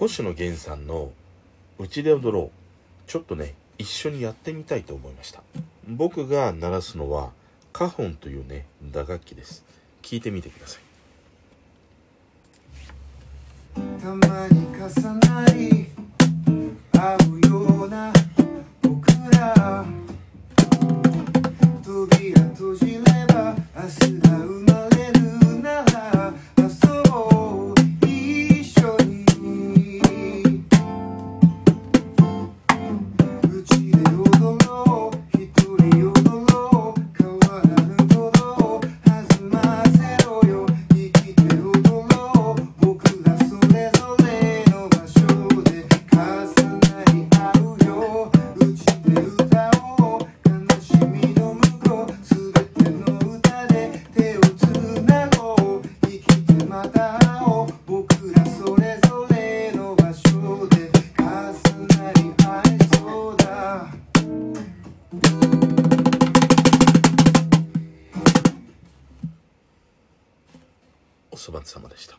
星野源さんの「うちで踊ろう」ちょっとね一緒にやってみたいと思いました。僕が鳴らすのはカホンというね打楽器です。聞いてみてください。たまに重なりおそば様でした。